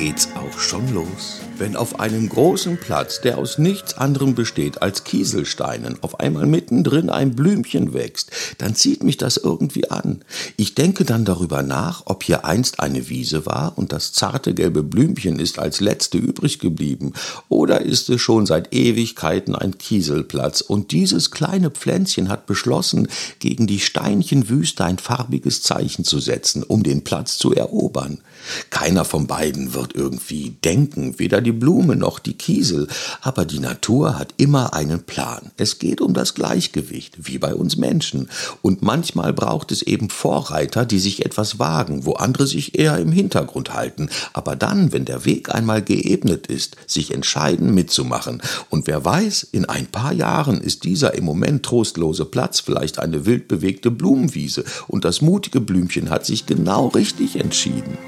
geht's auch schon los. Wenn auf einem großen Platz, der aus nichts anderem besteht als Kieselsteinen, auf einmal mittendrin ein Blümchen wächst, dann zieht mich das irgendwie an. Ich denke dann darüber nach, ob hier einst eine Wiese war und das zarte gelbe Blümchen ist als letzte übrig geblieben, oder ist es schon seit Ewigkeiten ein Kieselplatz und dieses kleine Pflänzchen hat beschlossen, gegen die Steinchenwüste ein farbiges Zeichen zu setzen, um den Platz zu erobern. Keiner von beiden wird irgendwie denken, weder die Blume noch die Kiesel, aber die Natur hat immer einen Plan. Es geht um das Gleichgewicht, wie bei uns Menschen, und manchmal braucht es eben Vorreiter, die sich etwas wagen, wo andere sich eher im Hintergrund halten, aber dann, wenn der Weg einmal geebnet ist, sich entscheiden mitzumachen, und wer weiß, in ein paar Jahren ist dieser im Moment trostlose Platz vielleicht eine wild bewegte Blumenwiese, und das mutige Blümchen hat sich genau richtig entschieden.